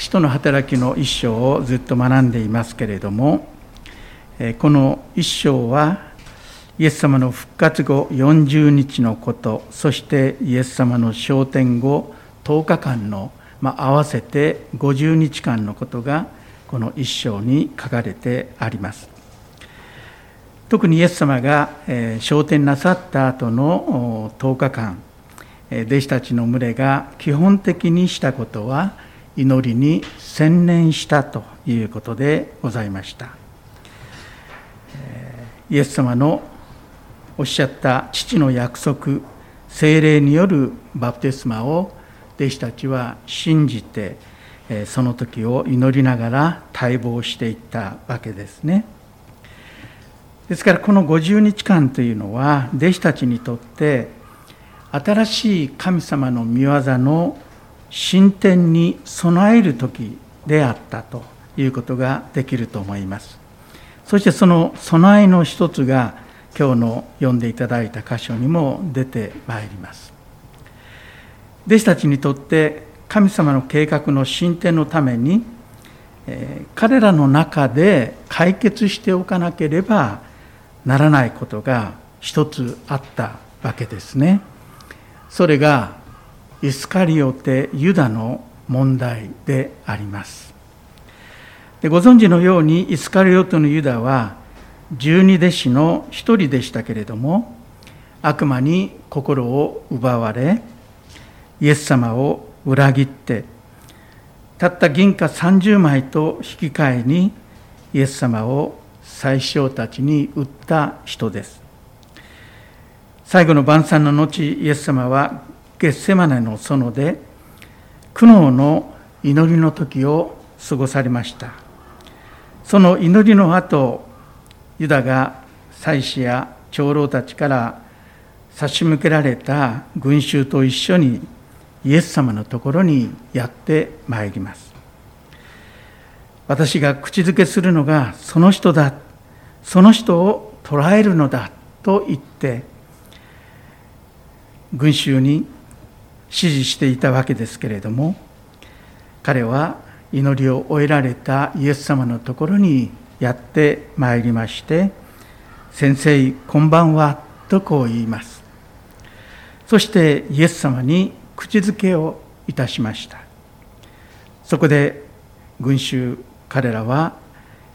使徒の働きの一章をずっと学んでいますけれども、この一章は、イエス様の復活後40日のこと、そしてイエス様の昇天後10日間の、まあ、合わせて50日間のことが、この一章に書かれてあります。特にイエス様が昇天なさった後の10日間、弟子たちの群れが基本的にしたことは、祈りに専念したということでございました。イエス様のおっしゃった父の約束精霊によるバプテスマを弟子たちは信じてその時を祈りながら待望していったわけですね。ですからこの50日間というのは弟子たちにとって新しい神様の御業の進展に備える時であったということができると思いますそしてその備えの一つが今日の読んでいただいた箇所にも出てまいります弟子たちにとって神様の計画の進展のために彼らの中で解決しておかなければならないことが一つあったわけですね。それがイスカリオテ・ユダの問題であります。でご存知のようにイスカリオテのユダは十二弟子の一人でしたけれども悪魔に心を奪われイエス様を裏切ってたった銀貨30枚と引き換えにイエス様を最小たちに売った人です。最後の晩餐の後イエス様はゲッセマネの園で苦悩の祈りの時を過ごされました。その祈りの後ユダが祭司や長老たちから差し向けられた群衆と一緒にイエス様のところにやってまいります。私が口づけするのがその人だその人を捉えるのだと言って群衆に指示していたわけですけれども彼は祈りを終えられたイエス様のところにやってまいりまして「先生こんばんは」とこう言います。そしてイエス様に口づけをいたしました。そこで群衆彼らは、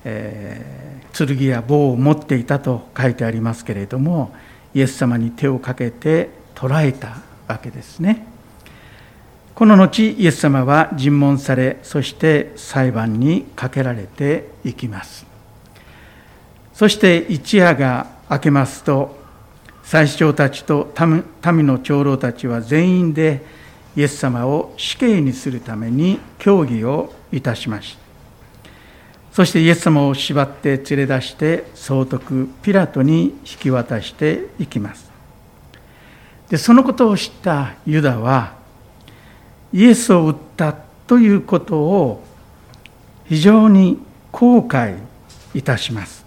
えー、剣や棒を持っていたと書いてありますけれどもイエス様に手をかけて捕らえたわけですね。この後イエス様は尋問されそして裁判にかけられていきます。そして一夜が明けますと最主張たちと民の長老たちは全員でイエス様を死刑にするために協議をいたしました。そしてイエス様を縛って連れ出して総督ピラトに引き渡していきます。でそのことを知ったユダはイエスを売ったということを非常に後悔いたします。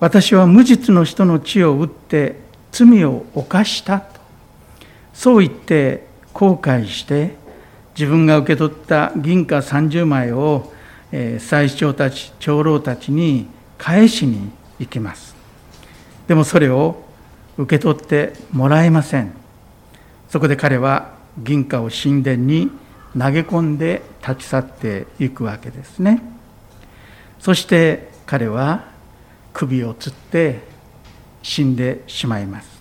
私は無実の人の血を打って罪を犯したとそう言って後悔して自分が受け取った銀貨30枚を最長たち長老たちに返しに行きますでもそれを受け取ってもらえません。そこで彼は銀貨を神殿に投げ込んで立ち去っていくわけですね。そして彼は首をつって死んでしまいます。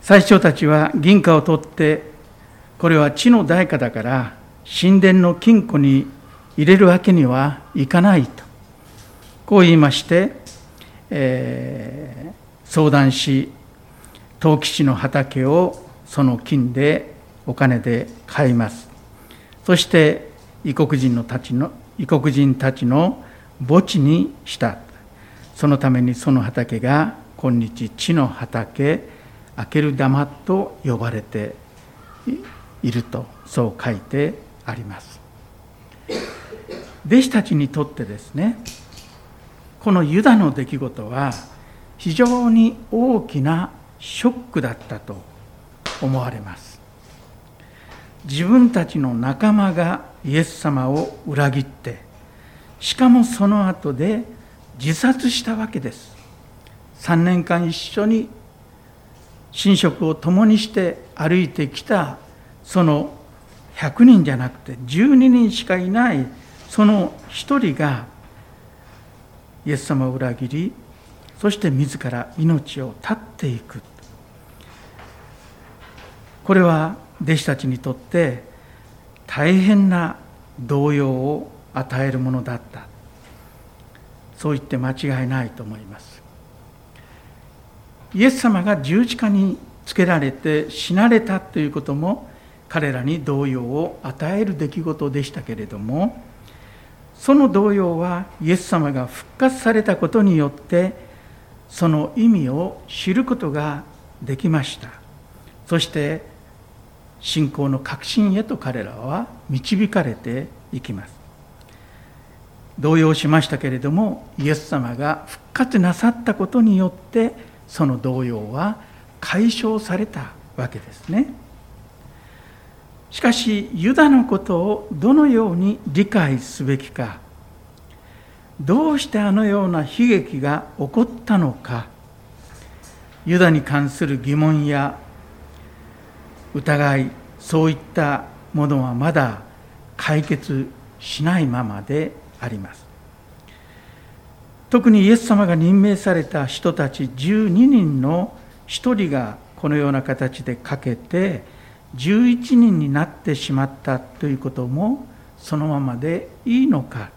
最初たちは銀貨を取ってこれは地の代価だから神殿の金庫に入れるわけにはいかないと。こう言いましてえー、相談し陶器地の畑をその金でお金で買います。そして異国人のたちの異国人たちの墓地にした。そのためにその畑が今日地の畑開ける玉と呼ばれているとそう書いてあります。弟子たちにとってですねこのユダの出来事は非常に大きなショックだったと思われます。自分たちの仲間がイエス様を裏切ってしかもその後で自殺したわけです。3年間一緒に寝食を共にして歩いてきたその100人じゃなくて12人しかいないその1人がイエス様を裏切りそして自ら命を絶っていく。これは弟子たちにとって大変な動揺を与えるものだった。そう言って間違いないと思います。イエス様が十字架につけられて死なれたということも彼らに動揺を与える出来事でしたけれどもその動揺はイエス様が復活されたことによってその意味を知ることができました。そして信仰の確信へと彼らは導かれていきます。動揺しましたけれどもイエス様が復活なさったことによってその動揺は解消されたわけですね。しかしユダのことをどのように理解すべきかどうしてあのような悲劇が起こったのかユダに関する疑問や疑いそういったものはまだ解決しないままであります。特にイエス様が任命された人たち12人の1人がこのような形でかけて11人になってしまったということもそのままでいいのか。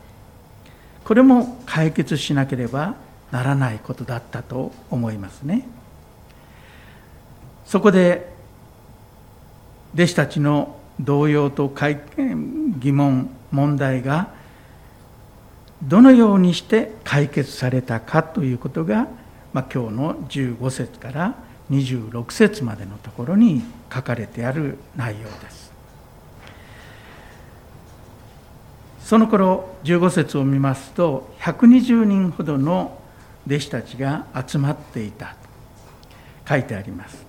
これも解決しなければならないことだったと思いますね。そこで弟子たちの動揺と疑問問題がどのようにして解決されたかということが、まあ、今日の15節から26節までのところに書かれてある内容です。その頃15節を見ますと120人ほどの弟子たちが集まっていたと書いてあります。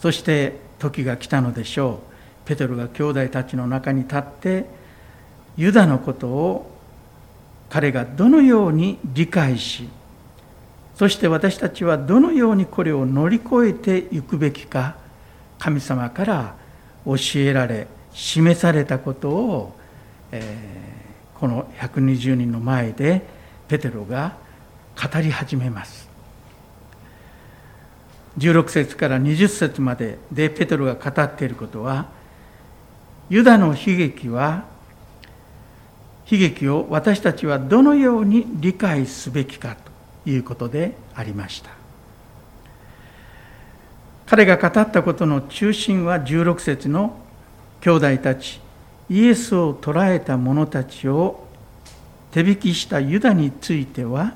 そして時が来たのでしょう。ペテロが兄弟たちの中に立ってユダのことを彼がどのように理解しそして私たちはどのようにこれを乗り越えていくべきか神様から教えられ示されたことを、えー、この120人の前でペテロが語り始めます。16節から20節まででペテロが語っていることはユダの悲劇は悲劇を私たちはどのように理解すべきかいうことでありました。彼が語ったことの中心は16節の兄弟たちイエスを捕らえた者たちを手引きしたユダについては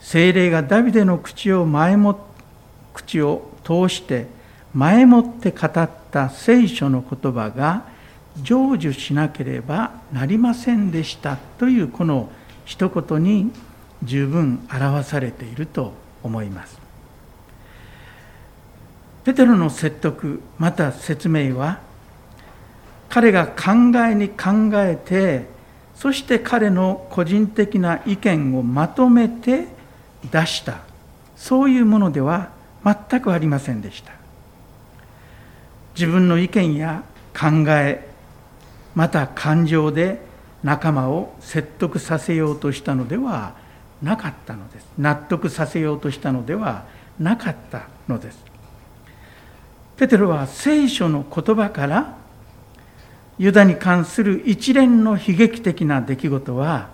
精霊がダビデの口を前も口を通して前もって語った聖書の言葉が成就しなければなりませんでしたというこの一言に十分表されていると思います。ペテロの説得また説明は彼が考えに考えてそして彼の個人的な意見をまとめて出したそういうものでは全くありませんでした自分の意見や考えまた感情で仲間を説得させようとしたのではなかったのです。納得させようとしたのではなかったのです。ペテロは聖書の言葉からユダに関する一連の悲劇的な出来事は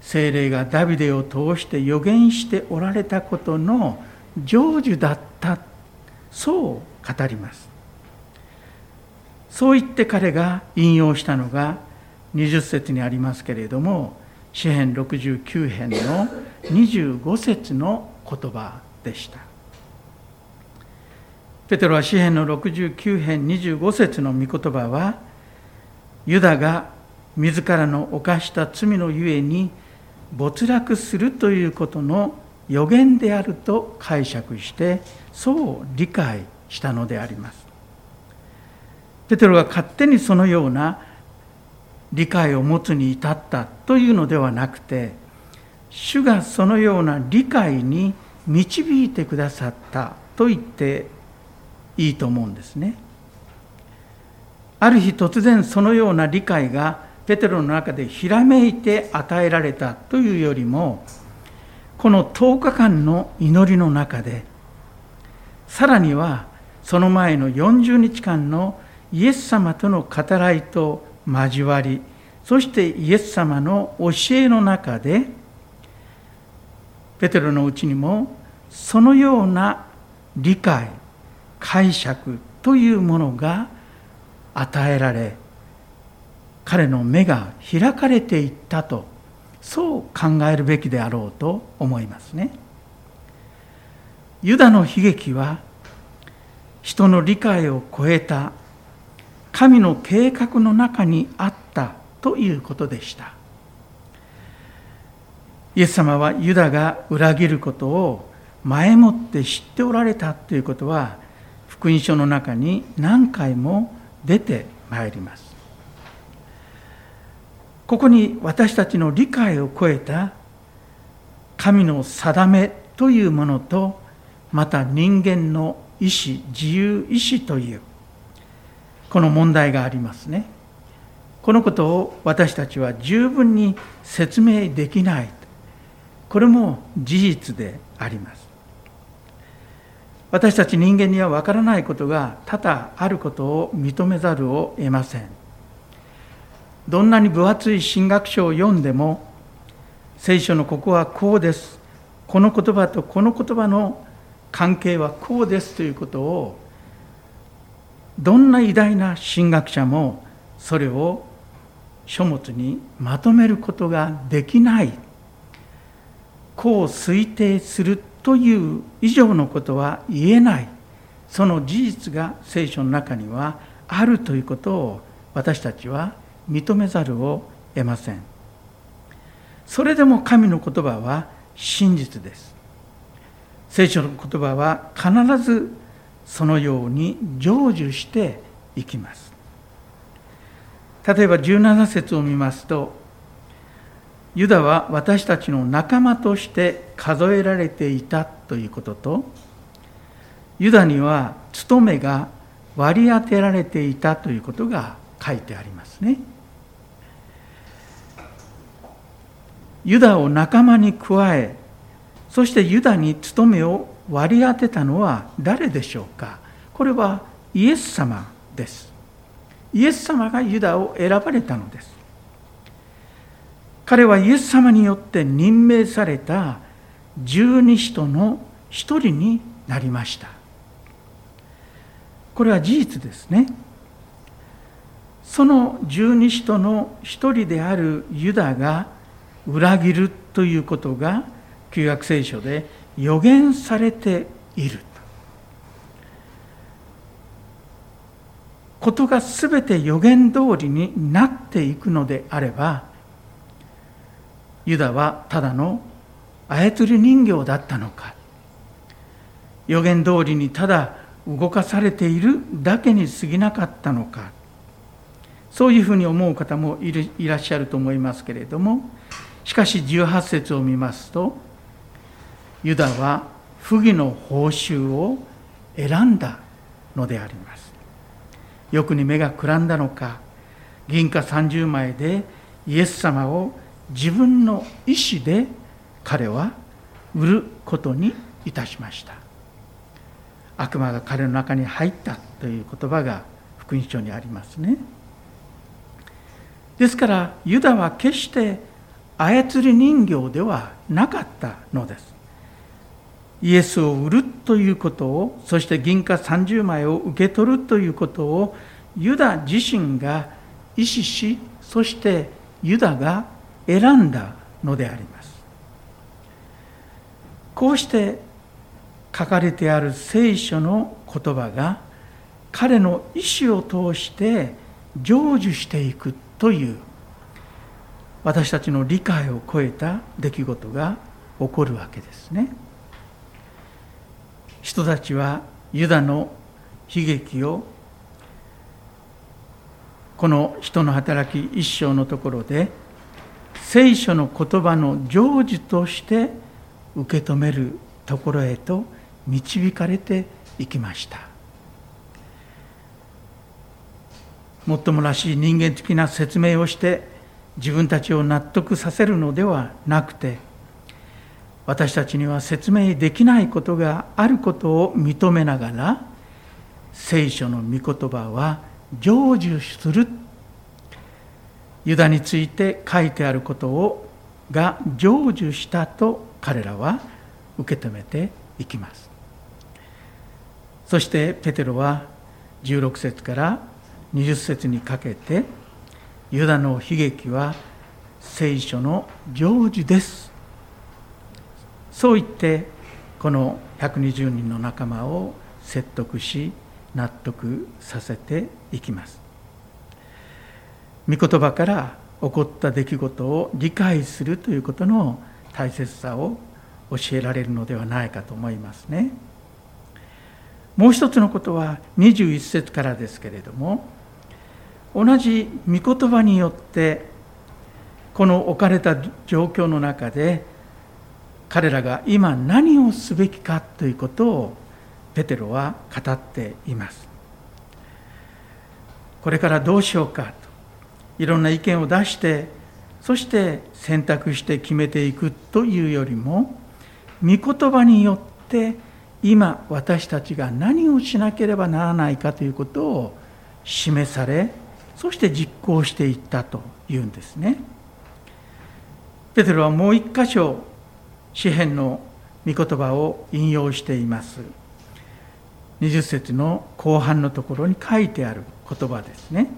精霊がダビデを通して予言しておられたことの成就だったそう語ります。そう言って彼が引用したのが20節にありますけれども詩編69編の25節の言葉でした。ペテロは詩編の69編25節の御言葉はユダが自らの犯した罪のゆえに没落するということの予言であると解釈してそう理解したのであります。ペテロが勝手にそのような理解を持つに至ったというのではなくて主がそのような理解に導いてくださったと言っていいと思うんですね。ある日突然そのような理解がペテロの中でひらめいて与えられたというよりもこの10日間の祈りの中でさらにはその前の40日間のイエス様との語らいと交わりそしてイエス様の教えの中でペテロのうちにもそのような理解解釈というものが与えられ彼の目が開かれていったとそう考えるべきであろうと思いますね。ユダの悲劇は人の理解を超えた神の計画の中にあったということでした。イエス様はユダが裏切ることを前もって知っておられたということは福音書の中に何回も出てまいります。ここに私たちの理解を超えた神の定めというものとまた人間の意志自由意志というこの問題がありますね。このことを私たちは十分に説明できない。これも事実であります。私たち人間には分からないことが多々あることを認めざるを得ません。どんなに分厚い神学書を読んでも聖書のここはこうです。この言葉とこの言葉の関係はこうですということをどんな偉大な神学者もそれを書物にまとめることができない。こう推定するという以上のことは言えない。その事実が聖書の中にはあるということを私たちは認めざるを得ません。それでも神の言葉は真実です。聖書の言葉は必ずそのように成就していきます例えば17節を見ますとユダは私たちの仲間として数えられていたということとユダには務めが割り当てられていたということが書いてありますね。ユダを仲間に加えそしてユダに務めを割り当てたのは誰でしょうか？これはイエス様です。イエス様がユダを選ばれたのです。彼はイエス様によって任命された十二使徒の一人になりました。これは事実ですね。その十二使徒の一人であるユダが裏切るということが旧約聖書で予言されている。ことが全て予言通りになっていくのであればユダはただの操り人形だったのか。予言通りにただ動かされているだけに過ぎなかったのか。そういうふうに思う方もいらっしゃると思いますけれども。しかし18節を見ますとユダは不義の報酬を選んだのであります。欲に目がくらんだのか銀貨30枚でイエス様を自分の意思で彼は売ることにいたしました。悪魔が彼の中に入ったという言葉が福音書にありますね。ですからユダは決して操り人形ではなかったのです。イエスを売るということをそして銀貨30枚を受け取るということをユダ自身が意思しそしてユダが選んだのであります。こうして書かれてある聖書の言葉が彼の意思を通して成就していくという私たちの理解を超えた出来事が起こるわけですね。人たちはユダの悲劇をこの人の働き一生のところで聖書の言葉の成就として受け止めるところへと導かれていきました。もっともらしい人間的な説明をして自分たちを納得させるのではなくて私たちには説明できないことがあることを認めながら聖書の御言葉は成就する。ユダについて書いてあることをが成就したと彼らは受け止めていきます。そしてペテロは16節から20節にかけてユダの悲劇は聖書の成就です。そう言ってこの120人の仲間を説得し納得させていきます。御言葉から起こった出来事を理解するということの大切さを教えられるのではないかと思いますね。もう一つのことは21節からですけれども同じ御言葉によってこの置かれた状況の中で彼らが今何をすべきかということをペテロは語っていますこれからどうしようかといろんな意見を出してそして選択して決めていくというよりも御言葉によって今私たちが何をしなければならないかということを示されそして実行していったというんですね。ペテロはもう一箇所詩篇の御言葉を引用しています。20節の後半のところに書いてある言葉ですね。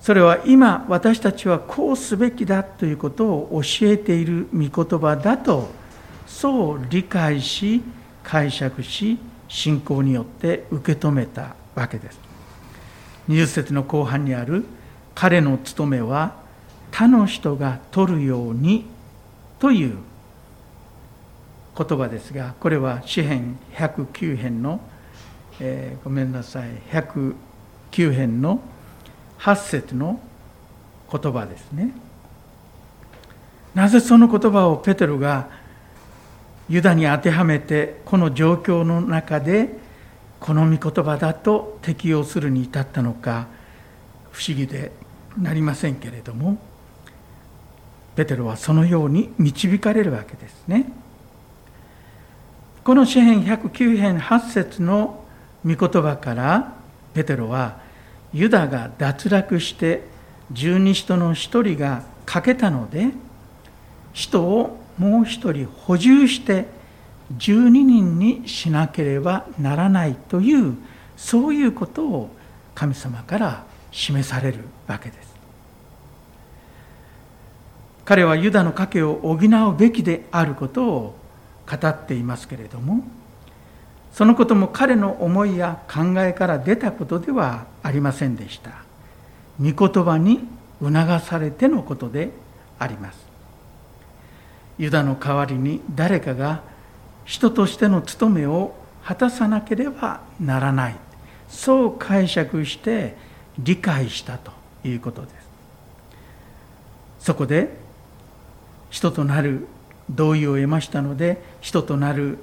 それは今私たちはこうすべきだということを教えている御言葉だとそう理解し解釈し信仰によって受け止めたわけです。20節の後半にある彼の務めは他の人が取るようにという言葉ですがこれは詩編109編の、えー、ごめんなさい109編の8節の言葉ですねなぜその言葉をペテロがユダに当てはめてこの状況の中でこの御言葉だと適用するに至ったのか不思議でなりませんけれどもペテロはそのように導かれるわけですね。この詩編109編8節の御言葉からペテロはユダが脱落して十二使徒の一人が欠けたので使徒をもう一人補充して12人にしなければならないというそういうことを神様から示されるわけです。彼はユダの賭けを補うべきであることを語っていますけれどもそのことも彼の思いや考えから出たことではありませんでした。御言葉に促されてのことであります。ユダの代わりに誰かが人としての務めを果たさなければならない。そう解釈して理解したということです。そこで人となる同意を得ましたので人となる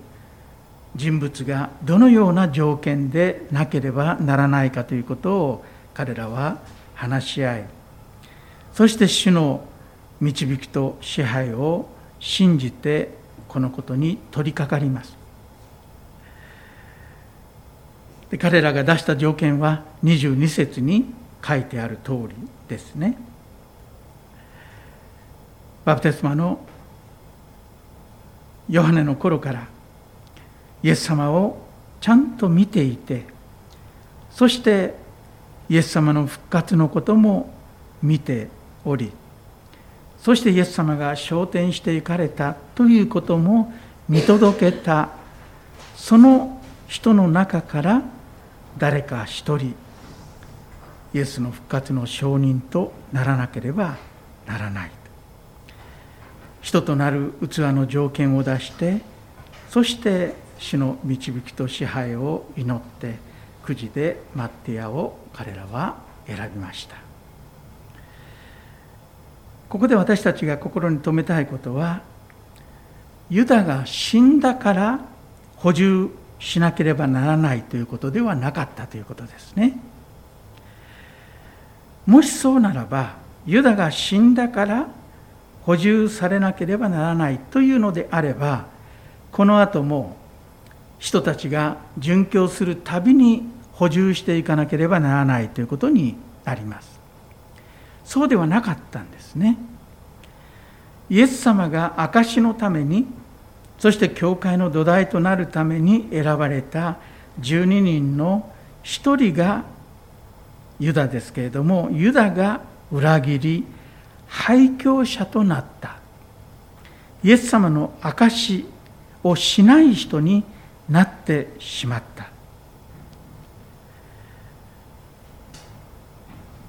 人物がどのような条件でなければならないかということを彼らは話し合いそして主の導きと支配を信じてこのことに取り掛かります。で彼らが出した条件は22節に書いてある通りですね。バプテスマのヨハネの頃からイエス様をちゃんと見ていてそしてイエス様の復活のことも見ておりそしてイエス様が昇天していかれたということも見届けたその人の中から誰か一人イエスの復活の証人とならなければならない。人となる器の条件を出してそして主の導きと支配を祈ってくじでマッティアを彼らは選びました。ここで私たちが心に留めたいことはユダが死んだから補充しなければならないということではなかったということですね。もしそうならばユダが死んだから補充されなければならないというのであればこの後も人たちが殉教するたびに補充していかなければならないということになります。そうではなかったんですね。イエス様が証のためにそして教会の土台となるために選ばれた12人の1人がユダですけれどもユダが裏切り廃教者となった。イエス様の証しをしない人になってしまった。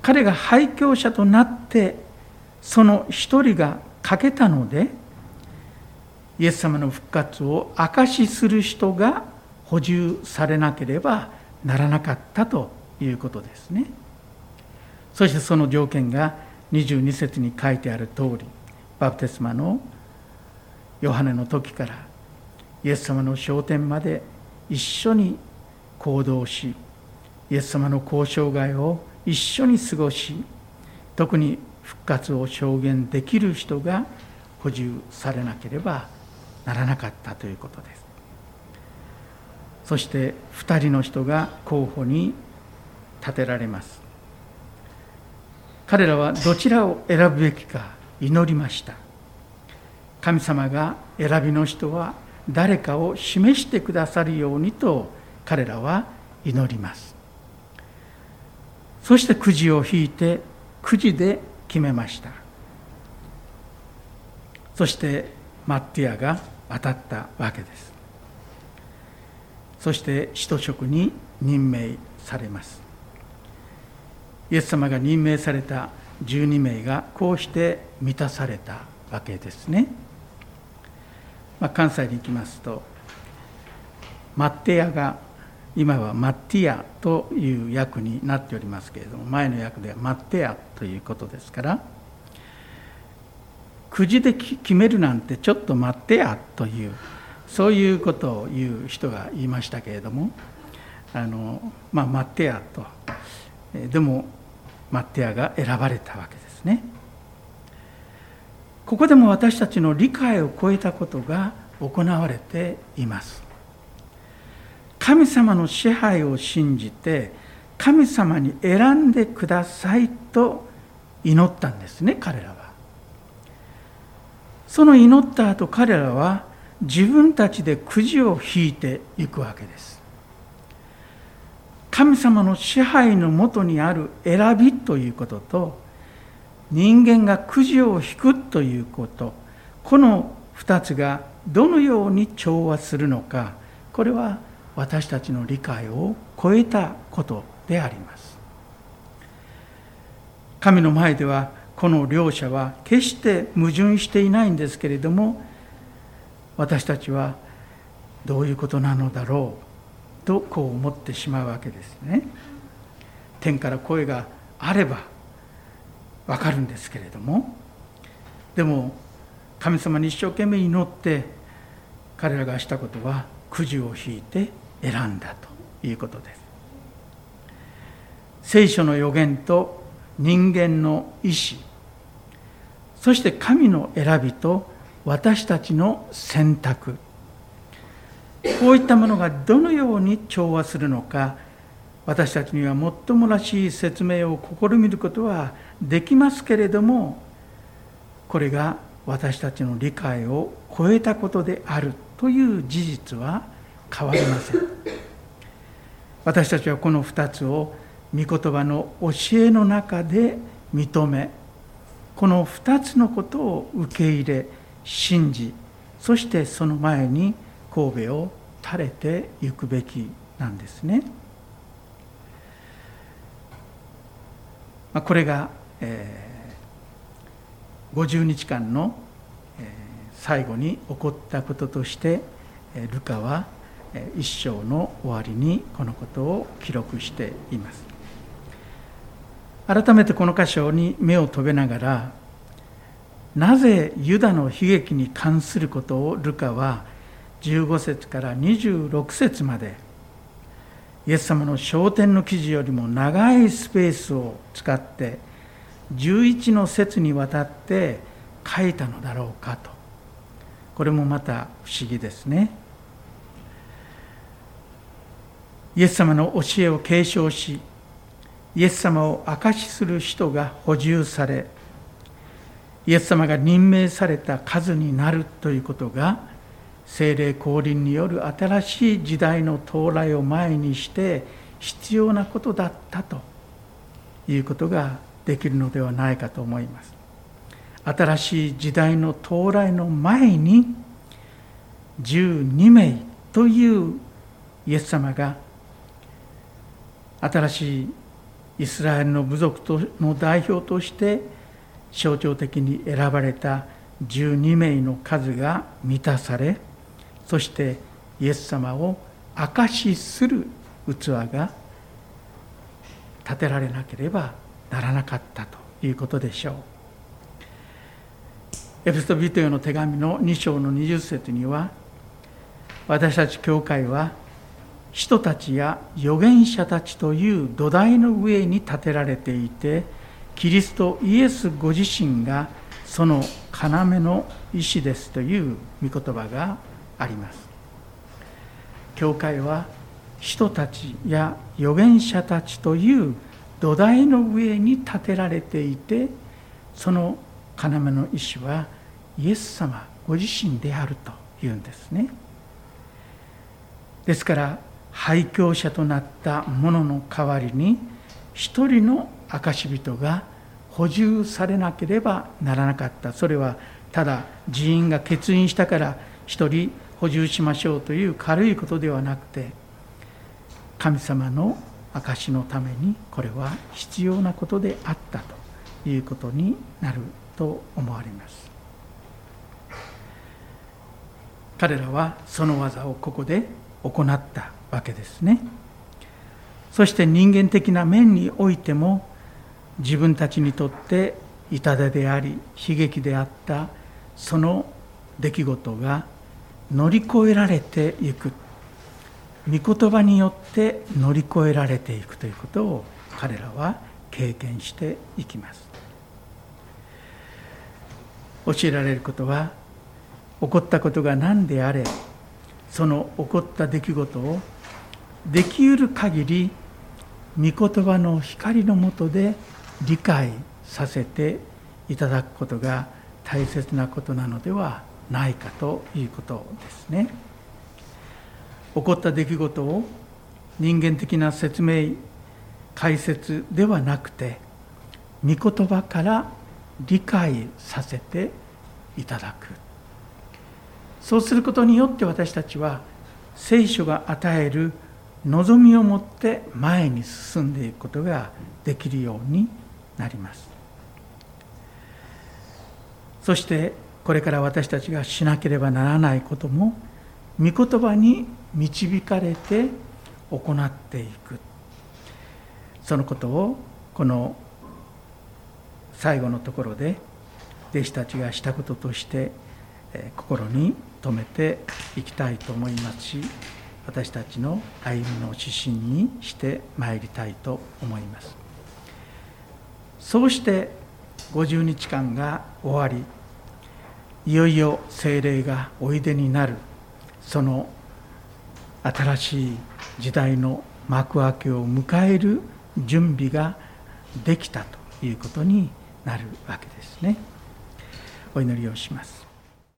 彼が廃教者となってその一人が欠けたのでイエス様の復活を証しする人が補充されなければならなかったということですね。そしてその条件が22節に書いてある通りバプテスマのヨハネの時からイエス様の昇天まで一緒に行動しイエス様の交渉外を一緒に過ごし特に復活を証言できる人が補充されなければならなかったということです。そして2人の人が候補に立てられます。彼らはどちらを選ぶべきか祈りました。神様が選びの人は誰かを示してくださるようにと彼らは祈ります。そしてくじを引いてくじで決めました。そしてマッティアが当たったわけです。そして使徒職に任命されます。イエス様が任命された12名がこうして満たされたわけですね、まあ、関西に行きますとマッティアが今はマッティアという訳になっておりますけれども前の訳ではマッテアということですからくじで決めるなんてちょっと待ってやというそういうことを言う人が言いましたけれどもあのまあ待ってやとでもマッテアが選ばれたわけですね。ここでも私たちの理解を超えたことが行われています。神様の支配を信じて神様に選んでくださいと祈ったんですね彼らは。その祈った後彼らは自分たちでくじを引いていくわけです。神様の支配のもとにある選びということと人間がくじを引くということこの2つがどのように調和するのかこれは私たちの理解を超えたことであります。神の前ではこの両者は決して矛盾していないんですけれども私たちはどういうことなのだろう。とこう思ってしまうわけですね。天から声があればわかるんですけれども。でも神様に一生懸命祈って彼らがしたことはくじを引いて選んだということです。聖書の予言と人間の意志そして神の選びと私たちの選択こういったものがどのように調和するのか私たちにはもっともらしい説明を試みることはできますけれどもこれが私たちの理解を超えたことであるという事実は変わりません。私たちはこの2つを御言葉の教えの中で認めこの2つのことを受け入れ信じそしてその前に神戸を垂れていくべきなんですね。まあこれが、えー、50日間の、えー、最後に起こったこととしてルカは一章の終わりにこのことを記録しています改めてこの箇所に目を留めながらなぜユダの悲劇に関することをルカは15節から26節までイエス様の昇天の記事よりも長いスペースを使って11の節にわたって書いたのだろうかと。これもまた不思議ですね。イエス様の教えを継承しイエス様を証しする人が補充されイエス様が任命された数になるということが精霊降臨による新しい時代の到来を前にして必要なことだったということができるのではないかと思います。新しい時代の到来の前に12名というイエス様が新しいイスラエルの部族の代表として象徴的に選ばれた12名の数が満たされそしてイエス様を証しする器が建てられなければならなかったということでしょう。エペソビトヨの手紙の2章の20節には私たち教会は人たちや預言者たちという土台の上に建てられていてキリストイエスご自身がその要の石ですという御言葉があります。教会は人たちや預言者たちという土台の上に建てられていてその要の石はイエス様ご自身であるというんですね。ですから廃教者となった者の代わりに一人の証人が補充されなければならなかった。それはただ寺院が欠員したから一人補充しましょうという軽いことではなくて神様の証のためにこれは必要なことであったということになると思われます。彼らはその技をここで行ったわけですね。そして人間的な面においても自分たちにとって痛手であり悲劇であったその出来事が乗り越えられていく。御言葉によって乗り越えられていくということを彼らは経験していきます。教えられることは起こったことが何であれその起こった出来事をできうる限り御言葉の光のもとで理解させていただくことが大切なことなのではないかということですね。起こった出来事を人間的な説明解説ではなくて御言葉から理解させていただくそうすることによって私たちは聖書が与える望みを持って前に進んでいくことができるようになりますそしてこれから私たちがしなければならないことも御言葉に導かれて行っていく。そのことをこの最後のところで弟子たちがしたこととして心に留めていきたいと思いますし私たちの歩みの指針にしてまいりたいと思います。そうして50日間が終わりいよいよ精霊がおいでになる。その新しい時代の幕開けを迎える準備ができたということになるわけですね。お祈りをします。